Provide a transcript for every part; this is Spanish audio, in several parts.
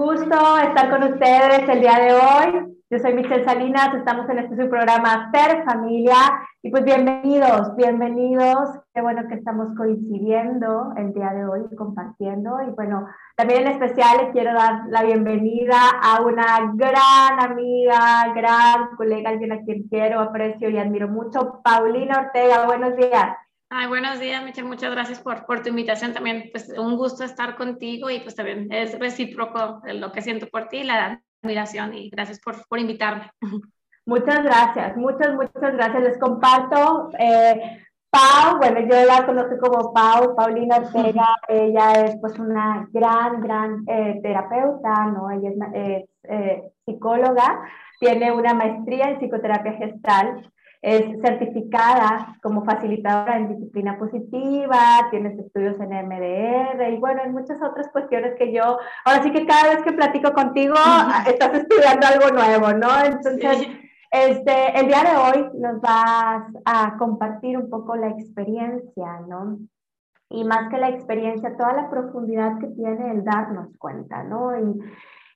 gusto estar con ustedes el día de hoy. Yo soy Michelle Salinas, estamos en este su programa Ser Familia y pues bienvenidos, bienvenidos. Qué bueno que estamos coincidiendo el día de hoy, compartiendo y bueno, también en especial les quiero dar la bienvenida a una gran amiga, gran colega, alguien a quien quiero, aprecio y admiro mucho, Paulina Ortega. Buenos días. Ay, buenos días, Michelle. Muchas gracias por, por tu invitación también. Pues un gusto estar contigo y pues también es recíproco lo que siento por ti, la admiración y gracias por, por invitarme. Muchas gracias, muchas, muchas gracias. Les comparto. Eh, Pau, bueno, yo la conozco como Pau, Paulina Ortega, ella es pues una gran, gran eh, terapeuta, ¿no? Ella es, eh, psicóloga, tiene una maestría en psicoterapia gestal, es certificada como facilitadora en disciplina positiva, tienes estudios en MDR y bueno, en muchas otras cuestiones que yo, ahora sí que cada vez que platico contigo, estás estudiando algo nuevo, ¿no? Entonces, este, el día de hoy nos vas a compartir un poco la experiencia, ¿no? Y más que la experiencia, toda la profundidad que tiene el darnos cuenta, ¿no? Y,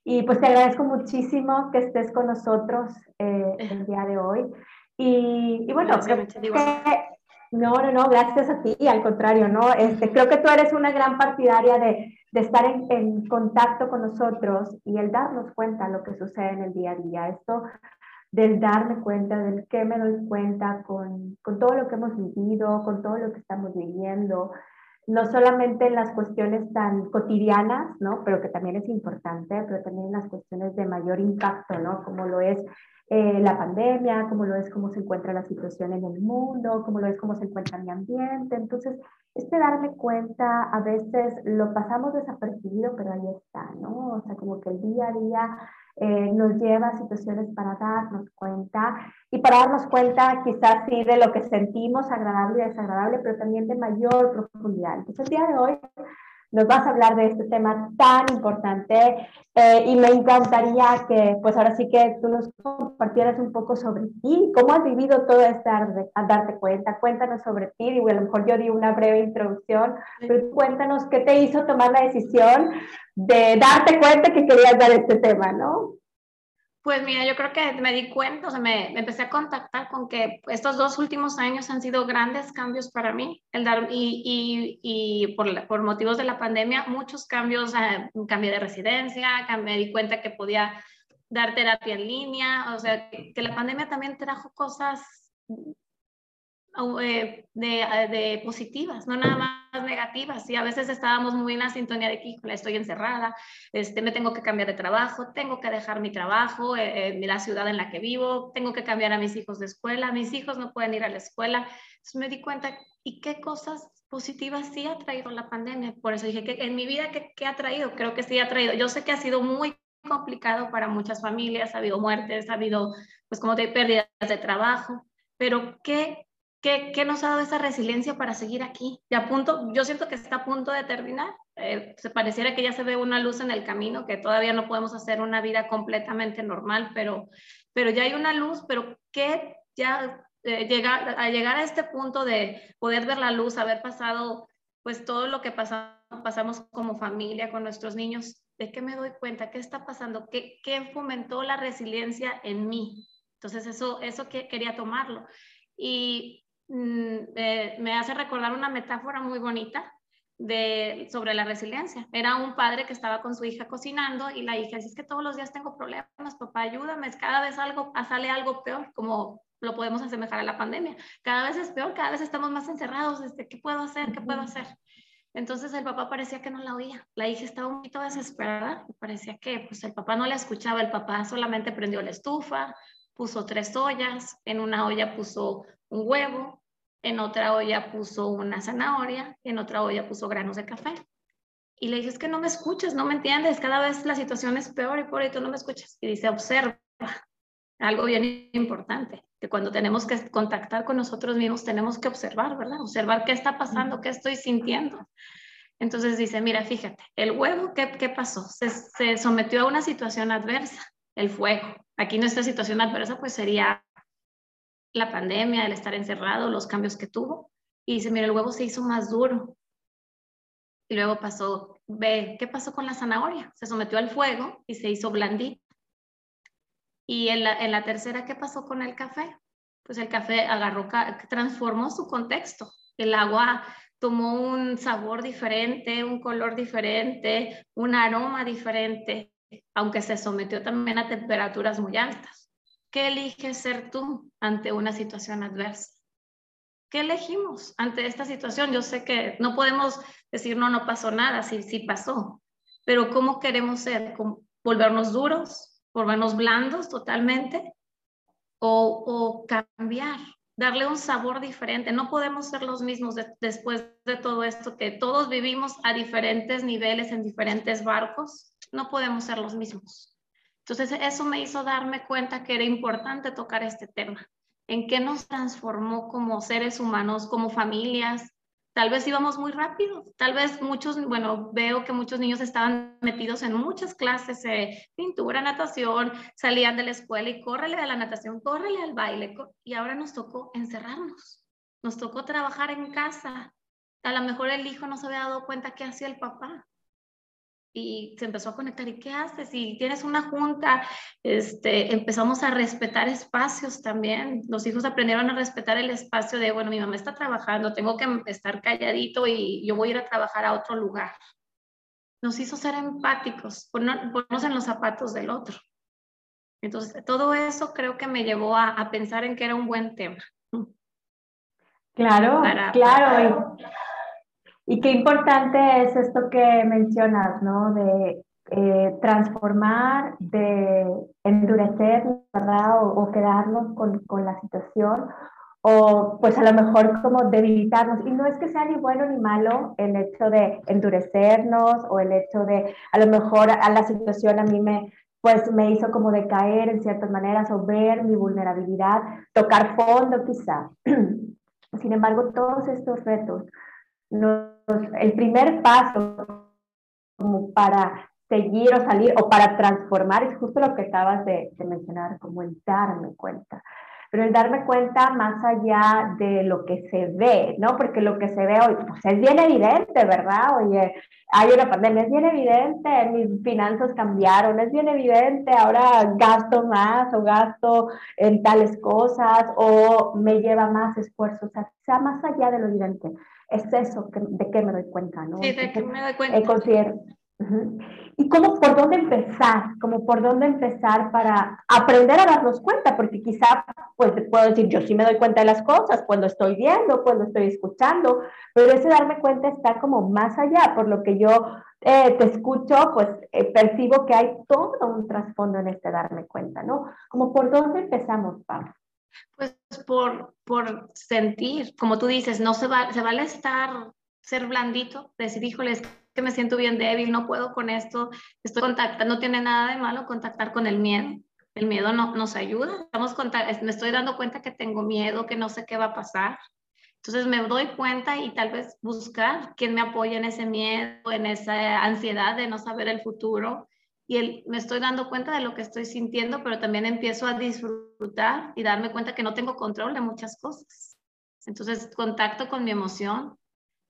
y pues te agradezco muchísimo que estés con nosotros eh, el día de hoy. Y, bueno, no, no, no, gracias a ti, al contrario, ¿no? Este, creo que tú eres una gran partidaria de, de estar en, en, contacto con nosotros y el darnos cuenta de lo que sucede en el día a día. Esto del darme cuenta, del que me doy cuenta con, con todo lo que hemos vivido, con todo lo que estamos viviendo, no solamente en las cuestiones tan cotidianas, ¿no? Pero que también es importante, pero también en las cuestiones de mayor impacto, ¿no? Como lo es eh, la pandemia, como lo es cómo se encuentra la situación en el mundo, como lo es cómo se encuentra mi ambiente. Entonces, este darme cuenta, a veces lo pasamos desapercibido, pero ahí está, ¿no? O sea, como que el día a día eh, nos lleva a situaciones para darnos cuenta y para darnos cuenta quizás sí de lo que sentimos agradable y desagradable, pero también de mayor profundidad. Entonces, el día de hoy nos vas a hablar de este tema tan importante eh, y me encantaría que pues ahora sí que tú nos compartieras un poco sobre ti, cómo has vivido todo este a darte cuenta, cuéntanos sobre ti, y a lo mejor yo di una breve introducción, pero cuéntanos qué te hizo tomar la decisión de darte cuenta que querías dar este tema, ¿no? Pues mira, yo creo que me di cuenta, o sea, me, empecé a contactar con que estos dos últimos años han sido grandes cambios para mí, el dar, y, y, y por, por, motivos de la pandemia, muchos cambios, eh, cambio de residencia, me di cuenta que podía dar terapia en línea, o sea, que la pandemia también trajo cosas de, eh, de, positivas, no nada más negativas. Y a veces estábamos muy en la sintonía de que estoy encerrada, este, me tengo que cambiar de trabajo, tengo que dejar mi trabajo, eh, la ciudad en la que vivo, tengo que cambiar a mis hijos de escuela, mis hijos no pueden ir a la escuela. Entonces me di cuenta, ¿y qué cosas positivas sí ha traído la pandemia? Por eso dije, que en mi vida, ¿qué, ¿qué ha traído? Creo que sí ha traído. Yo sé que ha sido muy complicado para muchas familias, ha habido muertes, ha habido, pues como de pérdidas de trabajo, pero ¿qué ¿Qué, nos ha dado esa resiliencia para seguir aquí? Y a punto, yo siento que está a punto de terminar. Eh, se pareciera que ya se ve una luz en el camino, que todavía no podemos hacer una vida completamente normal, pero, pero ya hay una luz, pero ¿qué ya eh, llegar, a llegar a este punto de poder ver la luz, haber pasado pues todo lo que pasamos, pasamos como familia con nuestros niños, ¿de qué me doy cuenta? ¿Qué está pasando? ¿Qué, qué fomentó la resiliencia en mí? Entonces eso, eso que quería tomarlo. Y Mm, me hace recordar una metáfora muy bonita de, sobre la resiliencia. Era un padre que estaba con su hija cocinando y la hija dice, es que todos los días tengo problemas, papá, ayúdame, cada vez algo, sale algo peor, como lo podemos asemejar a la pandemia. Cada vez es peor, cada vez estamos más encerrados, este, ¿qué puedo hacer? ¿Qué puedo hacer? Entonces el papá parecía que no la oía. La hija estaba un poquito desesperada, parecía que pues, el papá no la escuchaba, el papá solamente prendió la estufa, puso tres ollas, en una olla puso un huevo, en otra olla puso una zanahoria, en otra olla puso granos de café. Y le dije, es que no me escuchas, no me entiendes, cada vez la situación es peor y por ahí tú no me escuchas. Y dice, observa, algo bien importante, que cuando tenemos que contactar con nosotros mismos tenemos que observar, ¿verdad? Observar qué está pasando, qué estoy sintiendo. Entonces dice, mira, fíjate, el huevo, ¿qué, qué pasó? Se, se sometió a una situación adversa, el fuego. Aquí nuestra situación adversa pues sería la pandemia, el estar encerrado, los cambios que tuvo. Y dice, mira, el huevo se hizo más duro. Y luego pasó ve, ¿qué pasó con la zanahoria? Se sometió al fuego y se hizo blandita. Y en la, en la tercera, ¿qué pasó con el café? Pues el café agarró, transformó su contexto. El agua tomó un sabor diferente, un color diferente, un aroma diferente, aunque se sometió también a temperaturas muy altas. ¿Qué eliges ser tú ante una situación adversa? ¿Qué elegimos ante esta situación? Yo sé que no podemos decir, no, no pasó nada, sí, sí pasó, pero ¿cómo queremos ser? ¿Volvernos duros? ¿Volvernos blandos totalmente? ¿O, o cambiar? darle un sabor diferente. No podemos ser los mismos después de todo esto, que todos vivimos a diferentes niveles en diferentes barcos. No podemos ser los mismos. Entonces, eso me hizo darme cuenta que era importante tocar este tema en qué nos transformó como seres humanos, como familias. Tal vez íbamos muy rápido, tal vez muchos, bueno, veo que muchos niños estaban metidos en muchas clases de pintura, natación, salían de la escuela y córrele a la natación, córrele al baile, y ahora nos tocó encerrarnos, nos tocó trabajar en casa. A lo mejor el hijo no se había dado cuenta qué hacía el papá y se empezó a conectar. ¿Y qué haces? Si tienes una junta, este, empezamos a respetar espacios también. Los hijos aprendieron a respetar el espacio de, bueno, mi mamá está trabajando, tengo que estar calladito y yo voy a ir a trabajar a otro lugar. Nos hizo ser empáticos, ponernos en los zapatos del otro. Entonces, todo eso creo que me llevó a, a pensar en que era un buen tema. Claro, claro. Y qué importante es esto que mencionas, ¿no? De eh, transformar, de endurecer, ¿verdad? O, quedarnos con, con, la situación, o pues a lo mejor como debilitarnos. Y no es que sea ni bueno ni malo el hecho de endurecernos o el hecho de, a lo mejor a la situación a mí me, pues me hizo como decaer en ciertas maneras o ver mi vulnerabilidad, tocar fondo quizá. Sin embargo, todos estos retos el primer paso como para seguir o salir o para transformar es justo lo que acabas de, mencionar, como el darme cuenta. Pero el darme cuenta más allá de lo que se ve, ¿no? Porque lo que se ve hoy, pues es bien evidente, ¿verdad? Oye, hay una pandemia, es bien evidente, mis finanzas cambiaron, es bien evidente, ahora gasto más o gasto en tales cosas o me lleva más esfuerzo, o sea, sea más allá de lo evidente es eso de qué me doy cuenta, ¿no? Sí, de qué me doy cuenta. ¿Y cómo, por dónde empezar? Como por dónde empezar para aprender a darnos cuenta? Porque quizá, pues puedo decir, yo sí me doy cuenta de las cosas cuando estoy viendo, cuando estoy escuchando, pero ese darme cuenta está como más allá, por lo que yo eh, te escucho, pues eh, percibo que hay todo un trasfondo en este darme cuenta, ¿no? Como por dónde empezamos, Pablo. Pues por, por sentir, como tú dices, no se, va, se vale estar, ser blandito, decir, híjole, que me siento bien débil, no puedo con esto, estoy contactando, no tiene nada de malo contactar con el miedo. El miedo no, nos ayuda. Estamos me estoy dando cuenta que tengo miedo, que no sé qué va a pasar. Entonces me doy cuenta y tal vez buscar quién me apoya en ese miedo, en esa ansiedad de no saber el futuro y me estoy dando cuenta de lo que estoy sintiendo, pero también empiezo a disfrutar y darme cuenta que no tengo control de muchas cosas. Entonces, contacto con mi emoción,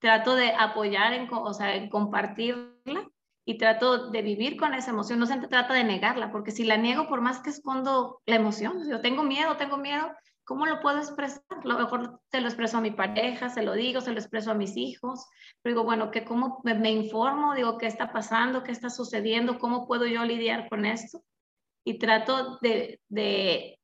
trato de apoyar, en, o sea, en compartirla y trato de vivir con esa emoción. No se trata de negarla, porque si la niego, por más que escondo la emoción, yo tengo miedo, tengo miedo, ¿Cómo lo puedo expresar? Lo mejor te lo expreso a mi pareja, se lo digo, se lo expreso a mis hijos. Pero digo, bueno, que ¿cómo me, informo? Digo, ¿qué está pasando? ¿Qué está sucediendo? ¿Cómo puedo yo lidiar con esto? Y trato de, de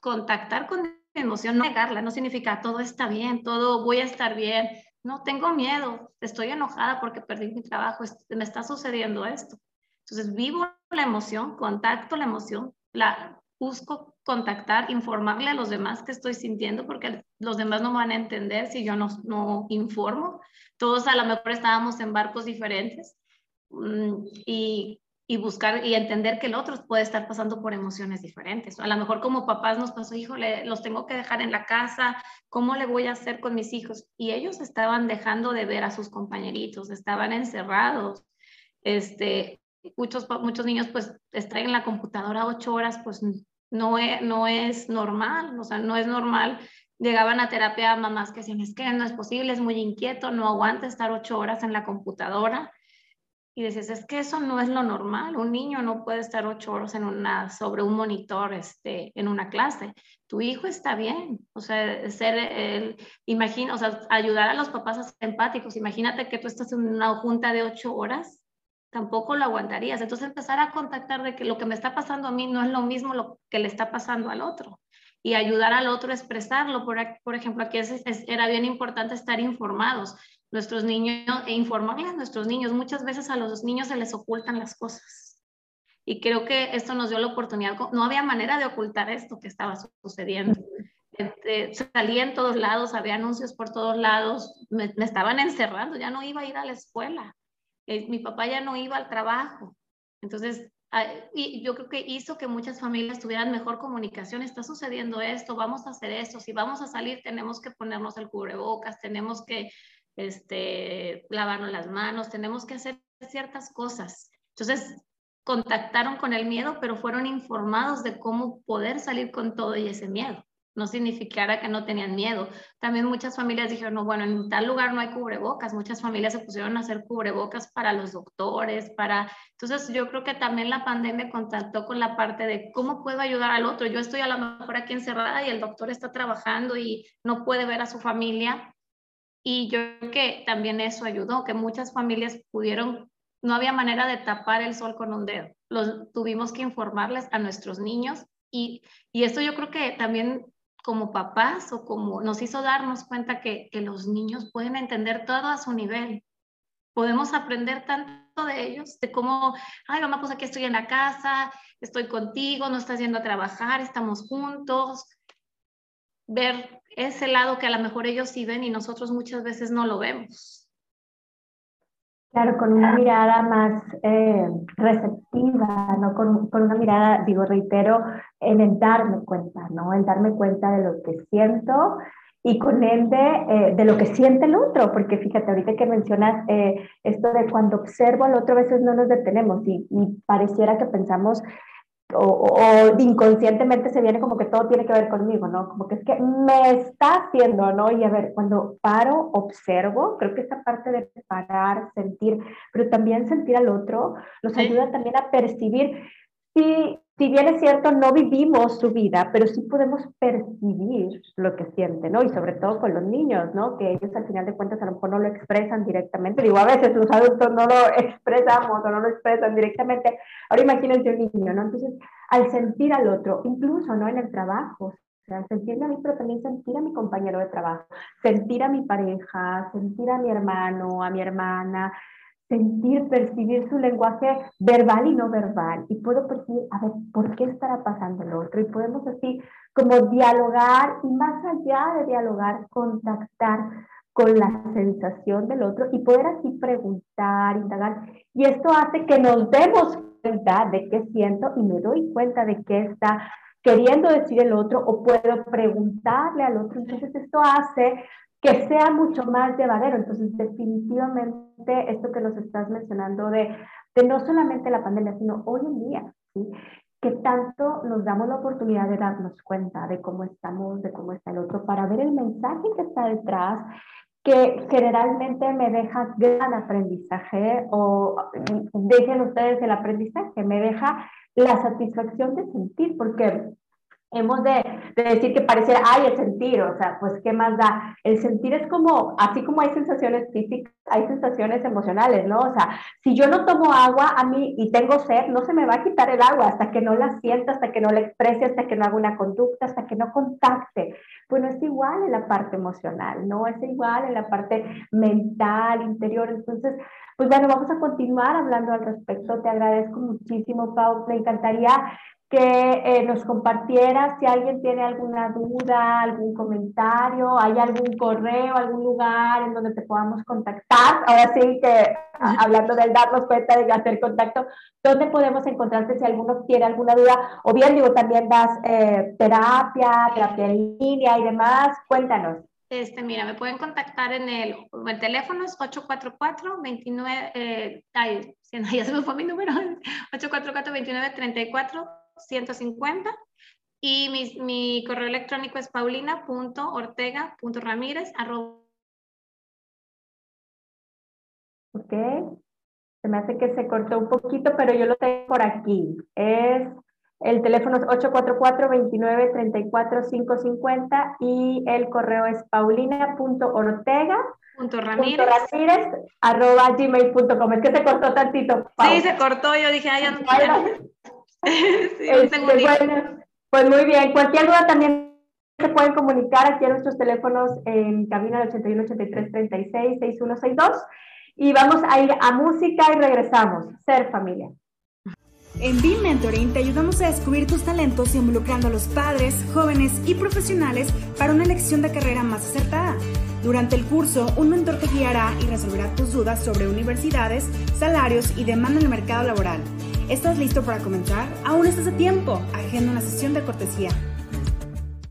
contactar con mi emoción, no negarla, no significa todo está bien, todo voy a estar bien. No, tengo miedo, estoy enojada porque perdí mi trabajo, me está sucediendo esto. Entonces vivo la emoción, contacto la emoción, la busco contactar, informarle a los demás que estoy sintiendo, porque los demás no van a entender si yo no, no informo. Todos a lo mejor estábamos en barcos diferentes mm, y, y, buscar y entender que el otro puede estar pasando por emociones diferentes. A lo mejor como papás nos pasó, híjole, los tengo que dejar en la casa, ¿cómo le voy a hacer con mis hijos? Y ellos estaban dejando de ver a sus compañeritos, estaban encerrados. Este, muchos, muchos niños pues están en la computadora ocho horas, pues no es, no es normal, o sea, no es normal. Llegaban a terapia mamás que decían, es que no es posible, es muy inquieto, no aguanta estar ocho horas en la computadora. Y decías, es que eso no es lo normal. Un niño no puede estar ocho horas en una, sobre un monitor este, en una clase. Tu hijo está bien. O sea, ser el, imagina, o sea, ayudar a los papás a ser empáticos. Imagínate que tú estás en una junta de ocho horas, tampoco lo aguantarías. Entonces empezar a contactar de que lo que me está pasando a mí no es lo mismo lo que le está pasando al otro. Y ayudar al otro a expresarlo. Por, por ejemplo, aquí era bien importante estar informados nuestros niños e informarle a nuestros niños. Muchas veces a los niños se les ocultan las cosas. Y creo que esto nos dio la oportunidad, no había manera de ocultar esto que estaba sucediendo. Este, salía en todos lados, había anuncios por todos lados, me, estaban encerrando, ya no iba a ir a la escuela, eh, mi papá ya no iba al trabajo. Entonces, ah, y yo creo que hizo que muchas familias tuvieran mejor comunicación, está sucediendo esto, vamos a hacer esto, si vamos a salir tenemos que ponernos el cubrebocas, tenemos que este, lavarnos las manos, tenemos que hacer ciertas cosas. Entonces, contactaron con el miedo, pero fueron informados de cómo poder salir con todo y ese miedo. No significara que no tenían miedo. También muchas familias dijeron, no, bueno, en tal lugar no hay cubrebocas. Muchas familias se pusieron a hacer cubrebocas para los doctores, para... Entonces yo creo que también la pandemia contactó con la parte de cómo puedo ayudar al otro. Yo estoy a lo mejor aquí encerrada y el doctor está trabajando y no puede ver a su familia y yo creo que también eso ayudó, que muchas familias pudieron, no había manera de tapar el sol con un dedo. Los, tuvimos que informarles a nuestros niños y, y esto yo creo que también como papás o como nos hizo darnos cuenta que, que los niños pueden entender todo a su nivel. Podemos aprender tanto de ellos, de cómo, ay, mamá, pues aquí estoy en la casa, estoy contigo, no estás yendo a trabajar, estamos juntos. Ver ese lado que a lo mejor ellos sí ven y nosotros muchas veces no lo vemos. Claro, con una mirada más eh, receptiva, ¿no? Con, con, una mirada, digo, reitero, en el darme cuenta, ¿no? El darme cuenta de lo que siento y con ende eh, de lo que siente el otro, porque fíjate, ahorita que mencionas eh, esto de cuando observo al otro, a veces no nos detenemos y, y pareciera que pensamos o, inconscientemente se viene como que todo tiene que ver conmigo, ¿no? Como que es que me está haciendo, ¿no? Y a ver, cuando paro, observo, creo que esta parte de parar, sentir, pero también sentir al otro, nos ayuda también a percibir si si bien es cierto, no vivimos su vida, pero sí podemos percibir lo que siente, ¿no? Y sobre todo con los niños, ¿no? Que ellos al final de cuentas a lo mejor no lo expresan directamente. Digo, a veces los adultos no lo expresamos o no lo expresan directamente. Ahora imagínense un niño, ¿no? Entonces, al sentir al otro, incluso, ¿no? En el trabajo, o sea, sentirme a mí, pero también sentir a mi compañero de trabajo, sentir a mi pareja, sentir a mi hermano, a mi hermana, sentir, percibir su lenguaje verbal y no verbal. Y puedo percibir, a ver, ¿por qué estará pasando el otro? Y podemos así como dialogar y más allá de dialogar, contactar con la sensación del otro y poder así preguntar, indagar. Y esto hace que nos demos cuenta de qué siento y me doy cuenta de qué está queriendo decir el otro o puedo preguntarle al otro. Entonces esto hace que sea mucho más llevadero. Entonces, definitivamente, esto que nos estás mencionando de, de no solamente la pandemia, sino hoy en día, que tanto nos damos la oportunidad de darnos cuenta de cómo estamos, de cómo está el otro, para ver el mensaje que está detrás, que generalmente me deja gran aprendizaje o dejen ustedes el aprendizaje, me deja la satisfacción de sentir, porque hemos de, decir que pareciera, ay, el sentir, o sea, pues, ¿qué más da? El sentir es como, así como hay sensaciones físicas, hay sensaciones emocionales, ¿no? O sea, si yo no tomo agua a mí y tengo sed, no se me va a quitar el agua hasta que no la sienta, hasta que no la exprese, hasta que no haga una conducta, hasta que no contacte. Bueno, es igual en la parte emocional, ¿no? Es igual en la parte mental, interior. Entonces, pues bueno, vamos a continuar hablando al respecto. Te agradezco muchísimo, Pau. Me encantaría que eh, nos compartiera si alguien tiene alguna duda, algún comentario, hay algún correo, algún lugar en donde te podamos contactar. Ahora sí que hablando del darnos cuenta de hacer contacto, ¿dónde podemos encontrarte si alguno tiene alguna duda? O bien, digo, también das eh, terapia, terapia en línea y demás. Cuéntanos. Este, mira, me pueden contactar en el, el teléfono es 844-29, eh, ay, ya se me fue mi número, 844-29-34 150 y mi, mi correo electrónico es paulina.ortega.ramírez. Ok. Se me hace que se cortó un poquito, pero yo lo tengo por aquí. Es el teléfono es 844-2934-550 y el correo es paulina.ortega. Punto Ramírez. arroba gmail.com. Es que se cortó tantito. Sí, se cortó. Yo dije, ay, ya no. sí, este, bueno, pues muy bien. Cualquier duda también se pueden comunicar aquí a nuestros teléfonos en cabina 81 83 36 6162 y vamos a ir a música y regresamos. Ser familia. En Be Mentoring te ayudamos a descubrir tus talentos involucrando a los padres, jóvenes y profesionales para una elección de carrera más acertada. Durante el curso, un mentor te guiará y resolverá tus dudas sobre universidades, salarios y demanda en el mercado laboral. ¿Estás listo para comenzar? Aún estás a tiempo. Agenda una sesión de cortesía.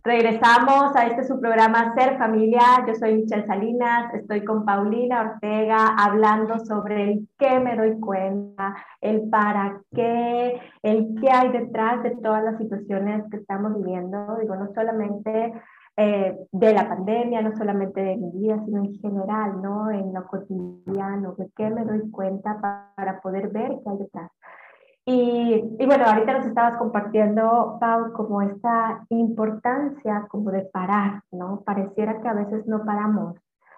Regresamos a este su programa Ser Familia. Yo soy Michelle Salinas, estoy con Paulina Ortega hablando sobre el qué me doy cuenta, el para qué, el qué hay detrás de todas las situaciones que estamos viviendo. Digo, no solamente eh, de la pandemia, no solamente de mi vida, sino en general, ¿no? En lo cotidiano, de qué me doy cuenta para, para poder ver qué hay detrás. Y, bueno, ahorita nos estabas compartiendo, Pau, como esta importancia como de parar, ¿no? Pareciera que a veces no paramos.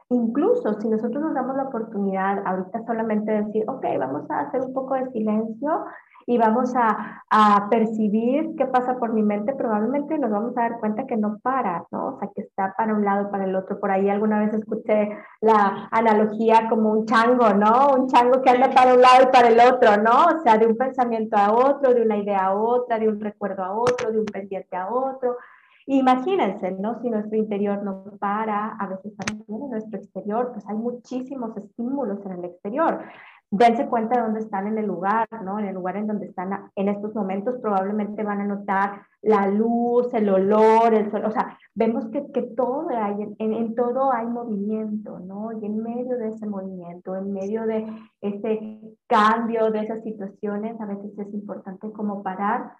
Incluso si nosotros nos damos la oportunidad ahorita solamente de decir, ok, vamos a hacer un poco de silencio y vamos a, a, percibir qué pasa por mi mente, probablemente nos vamos a dar cuenta que no para, ¿no? O sea, que está para un lado, para el otro. Por ahí alguna vez escuché la analogía como un chango, ¿no? Un chango que anda para un lado y para el otro, ¿no? O sea, de un pensamiento a otro, de una idea a otra, de un recuerdo a otro, de un pendiente a otro. Imagínense, ¿no? Si nuestro interior no para, a veces también en nuestro exterior, pues hay muchísimos estímulos en el exterior dense cuenta de dónde están en el lugar, ¿no? En el lugar en donde están en estos momentos probablemente van a notar la luz, el olor, el sol, o sea, vemos que, que todo hay, en, en, todo hay movimiento, ¿no? Y en medio de ese movimiento, en medio de ese cambio, de esas situaciones, a veces es importante como parar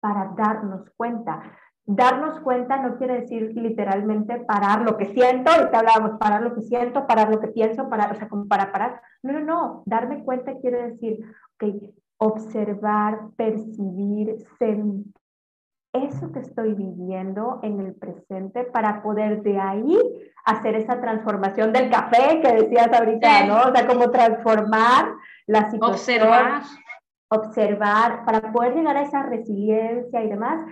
para darnos cuenta darnos cuenta no quiere decir literalmente parar lo que siento, ahorita hablábamos, parar lo que siento, parar lo que pienso, parar, o sea, como para parar. No, no, no, darme cuenta quiere decir, ok, observar, percibir, sentir eso que estoy viviendo en el presente para poder de ahí hacer esa transformación del café que decías ahorita, ¿no? O sea, como transformar la situación. Observar. Observar, para poder llegar a esa resiliencia y demás,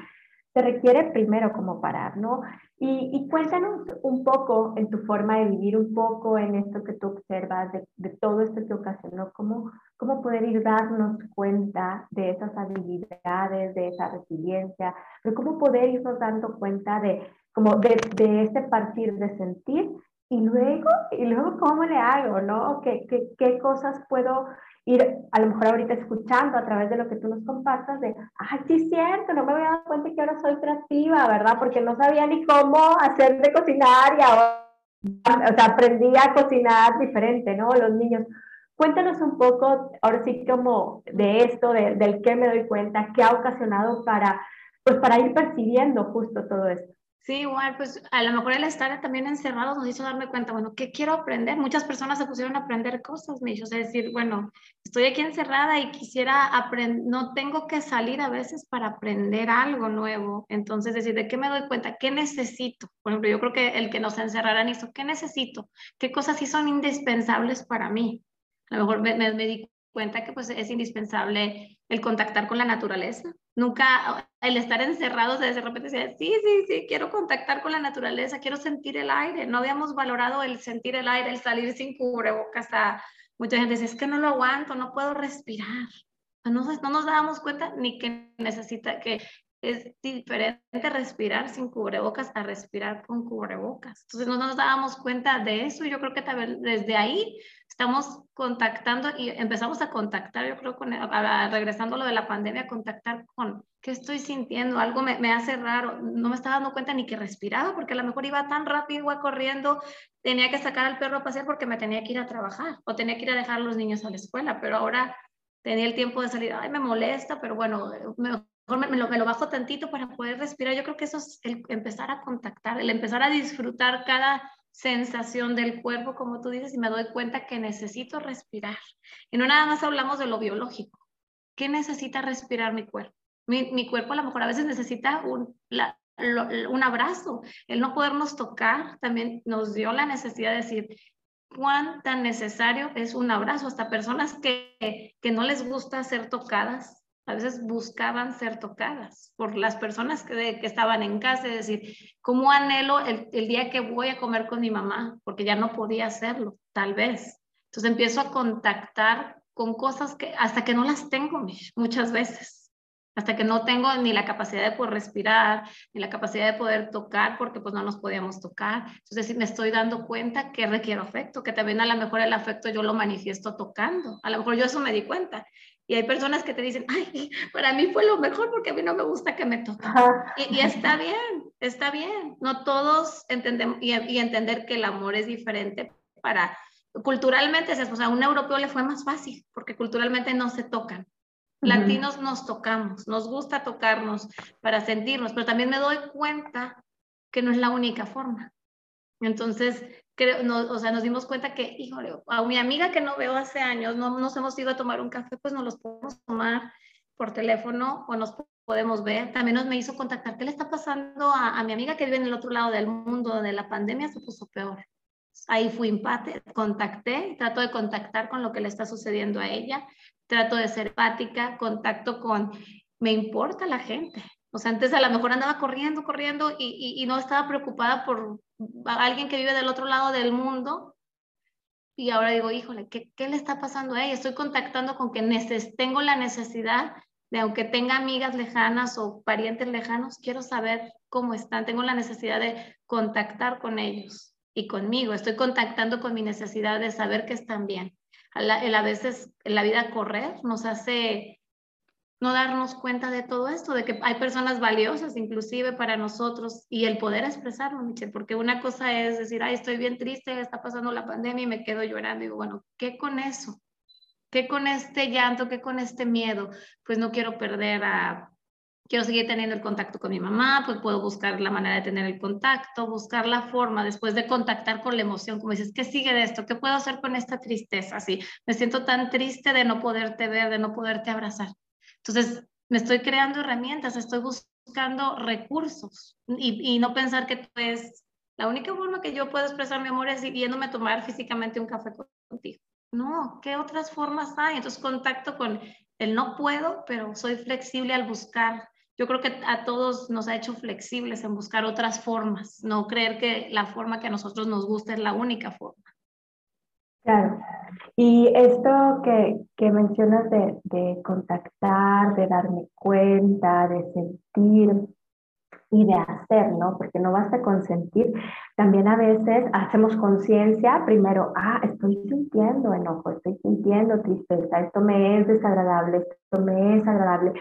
se requiere primero como parar, ¿no? Y, y, cuéntanos un poco en tu forma de vivir, un poco en esto que tú observas, de, de, todo esto que ocasionó, cómo, cómo poder ir darnos cuenta de esas habilidades, de esa resiliencia, pero cómo poder irnos dando cuenta de, como de, de este partir de sentir y luego, y luego cómo le hago, ¿no? ¿Qué, qué, qué cosas puedo ir a lo mejor ahorita escuchando a través de lo que tú nos compartas de, ay, sí es cierto, no me había dado cuenta que ahora soy creativa, ¿verdad? Porque no sabía ni cómo hacer de cocinar y ahora, o sea, aprendí a cocinar diferente, ¿no? Los niños. Cuéntanos un poco, ahora sí, como de esto, de, del que me doy cuenta, qué ha ocasionado para, pues para ir percibiendo justo todo esto. Sí, igual, pues a lo mejor el estar también encerrados nos hizo darme cuenta, bueno, ¿qué quiero aprender? Muchas personas se pusieron a aprender cosas, me hizo decir, bueno, estoy aquí encerrada y quisiera aprender, no tengo que salir a veces para aprender algo nuevo. Entonces, decir, ¿de qué me doy cuenta? ¿Qué necesito? Por ejemplo, yo creo que el que nos encerraran hizo, ¿qué necesito? ¿Qué cosas sí son indispensables para mí? A lo mejor me, me, me di cuenta que pues es indispensable el contactar con la naturaleza. Nunca, el estar encerrados de repente decía, sí, sí, sí, quiero contactar con la naturaleza, quiero sentir el aire. No habíamos valorado el sentir el aire, el salir sin cubrebocas. A, mucha gente dice, es que no lo aguanto, no puedo respirar. No, no nos dábamos cuenta ni que necesita, que es diferente respirar sin cubrebocas a respirar con cubrebocas. Entonces no nos dábamos cuenta de eso. Yo creo que también desde ahí estamos contactando y empezamos a contactar, yo creo, con, regresando a lo de la pandemia, contactar con qué estoy sintiendo, algo me, me, hace raro, no me estaba dando cuenta ni que respiraba, porque a lo mejor iba tan rápido, iba corriendo, tenía que sacar al perro a pasear porque me tenía que ir a trabajar o tenía que ir a dejar a los niños a la escuela, pero ahora tenía el tiempo de salir, ay, me molesta, pero bueno, me, me lo, me lo, bajo tantito para poder respirar. Yo creo que eso es el empezar a contactar, el empezar a disfrutar cada sensación del cuerpo, como tú dices, y me doy cuenta que necesito respirar. Y no nada más hablamos de lo biológico. ¿Qué necesita respirar mi cuerpo? Mi, cuerpo a lo mejor a veces necesita un, un abrazo. El no podernos tocar también nos dio la necesidad de decir, cuán tan necesario es un abrazo. Hasta personas que, que no les gusta ser tocadas, a veces buscaban ser tocadas por las personas que, que estaban en casa, es decir, ¿cómo anhelo el, el, día que voy a comer con mi mamá? Porque ya no podía hacerlo, tal vez. Entonces empiezo a contactar con cosas que hasta que no las tengo muchas veces hasta que no tengo ni la capacidad de poder respirar, ni la capacidad de poder tocar, porque pues no nos podíamos tocar. Entonces me estoy dando cuenta que requiero afecto, que también a lo mejor el afecto yo lo manifiesto tocando. A lo mejor yo eso me di cuenta. Y hay personas que te dicen, ay, para mí fue lo mejor porque a mí no me gusta que me toquen. Y, está bien, está bien. No todos entendemos y, entender que el amor es diferente para culturalmente, o sea, a un europeo le fue más fácil porque culturalmente no se tocan latinos nos tocamos, nos gusta tocarnos para sentirnos, pero también me doy cuenta que no es la única forma. Entonces, creo, no, o sea, nos dimos cuenta que, híjole, a mi amiga que no veo hace años, no nos hemos ido a tomar un café, pues nos los podemos tomar por teléfono o nos podemos ver. También nos me hizo contactar qué le está pasando a, a mi amiga que vive en el otro lado del mundo, donde la pandemia se puso peor. Ahí fui empate, contacté, trato de contactar con lo que le está sucediendo a ella trato de ser empática, contacto con, me importa la gente. O sea, antes a lo mejor andaba corriendo, corriendo y, y, no estaba preocupada por alguien que vive del otro lado del mundo. Y ahora digo, híjole, ¿qué, qué le está pasando a ella? Estoy contactando con que neces tengo la necesidad de, aunque tenga amigas lejanas o parientes lejanos, quiero saber cómo están. Tengo la necesidad de contactar con ellos y conmigo. Estoy contactando con mi necesidad de saber que están bien a, veces la vida correr nos hace no darnos cuenta de todo esto, de que hay personas valiosas inclusive para nosotros y el poder expresarlo, Michelle, porque una cosa es decir, ay, estoy bien triste, está pasando la pandemia y me quedo llorando. Y digo, bueno, ¿qué con eso? ¿Qué con este llanto? ¿Qué con este miedo? Pues no quiero perder a quiero seguir teniendo el contacto con mi mamá, pues puedo buscar la manera de tener el contacto, buscar la forma después de contactar con la emoción, como dices, ¿qué sigue de esto? ¿Qué puedo hacer con esta tristeza? Así, me siento tan triste de no poderte ver, de no poderte abrazar. Entonces, me estoy creando herramientas, estoy buscando recursos y, y no pensar que pues la única forma que yo puedo expresar mi amor es yéndome a tomar físicamente un café contigo. No, ¿qué otras formas hay? Entonces contacto con el no puedo, pero soy flexible al buscar yo creo que a todos nos ha hecho flexibles en buscar otras formas, no creer que la forma que a nosotros nos gusta es la única forma. Claro. Y esto que, que mencionas de, de, contactar, de darme cuenta, de sentir y de hacer, ¿no? Porque no basta con sentir, también a veces hacemos conciencia, primero, ah, estoy sintiendo enojo, estoy sintiendo tristeza, esto me es desagradable, esto me es agradable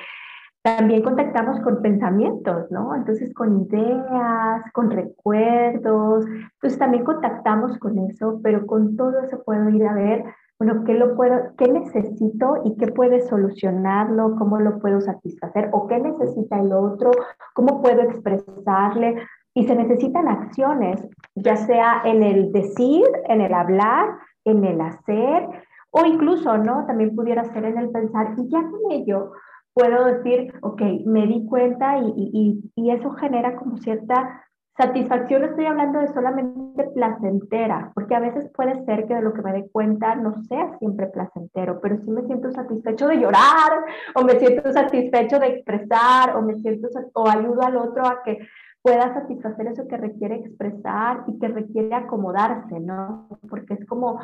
también contactamos con pensamientos, ¿no? Entonces con ideas, con recuerdos, entonces también contactamos con eso, pero con todo eso puedo ir a ver, bueno, ¿qué, lo puedo, qué necesito y qué puede solucionarlo? ¿Cómo lo puedo satisfacer? ¿O qué necesita el otro? ¿Cómo puedo expresarle? Y se necesitan acciones, ya sea en el decir, en el hablar, en el hacer, o incluso, ¿no? También pudiera ser en el pensar, y ya con ello puedo decir, ok, me di cuenta y, y, y, eso genera como cierta satisfacción. Estoy hablando de solamente placentera, porque a veces puede ser que de lo que me dé cuenta no sea siempre placentero, pero sí me siento satisfecho de llorar, o me siento satisfecho de expresar, o me siento, o ayudo al otro a que pueda satisfacer eso que requiere expresar y que requiere acomodarse, ¿no? Porque es como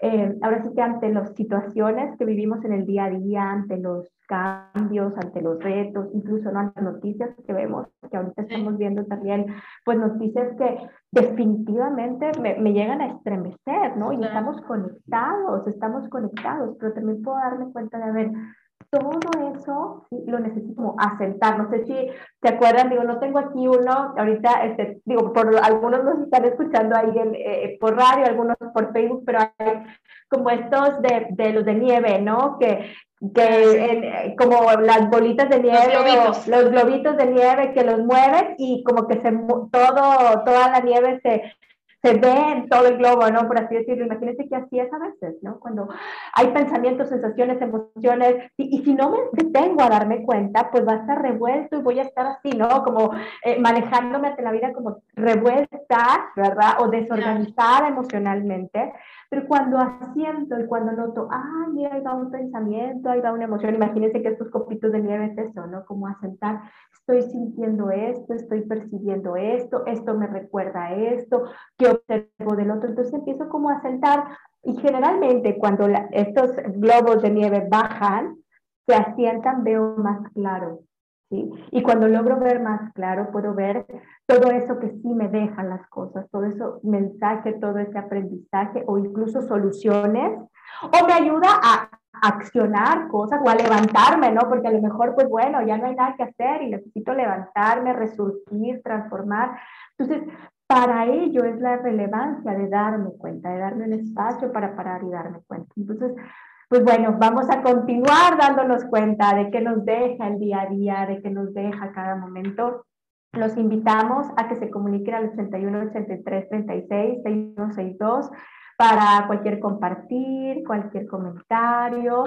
eh, ahora sí que ante las situaciones que vivimos en el día a día, ante los cambios, ante los retos, incluso ¿no? ante las noticias que vemos, que ahorita estamos viendo también, pues noticias que definitivamente me, me llegan a estremecer, ¿no? Y estamos conectados, estamos conectados, pero también puedo darme cuenta de, a ver, todo eso sí, lo necesito como asentar. No sé si se acuerdan, digo, no tengo aquí uno, ahorita, este, digo, por algunos nos están escuchando ahí en, eh, por radio, algunos por Facebook, pero hay como estos de, de los de nieve, ¿no? Que, que ah, como las bolitas de nieve, los globitos. los globitos de nieve que los mueven y como que se, todo, toda la nieve se, se ve en todo el globo, ¿no? Por así decirlo. Imagínense que así es a veces, ¿no? Cuando hay pensamientos, sensaciones, emociones, y, si no me detengo a darme cuenta, pues va a estar revuelto y voy a estar así, ¿no? Como eh, manejándome ante la vida como revuelta, ¿verdad? O desorganizada emocionalmente. Pero cuando asiento y cuando noto, ah, mira, ahí va un pensamiento, ahí va una emoción, imagínense que estos copitos de nieve es eso, ¿no? Como asentar, estoy sintiendo esto, estoy percibiendo esto, esto me recuerda esto, que observo del otro. Entonces empiezo como a sentar y generalmente cuando estos globos de nieve bajan, se asientan, veo más claro. ¿Sí? Y cuando logro ver más claro, puedo ver todo eso que sí me dejan las cosas, todo eso mensaje, todo ese aprendizaje o incluso soluciones, o me ayuda a accionar cosas o a levantarme, ¿no? Porque a lo mejor, pues bueno, ya no hay nada que hacer y necesito levantarme, resurgir, transformar. Entonces, para ello es la relevancia de darme cuenta, de darme un espacio para parar y darme cuenta. Entonces, pues bueno, vamos a continuar dándonos cuenta de qué nos deja el día a día, de qué nos deja cada momento. Los invitamos a que se comuniquen al 81 83 36 6162 para cualquier compartir, cualquier comentario.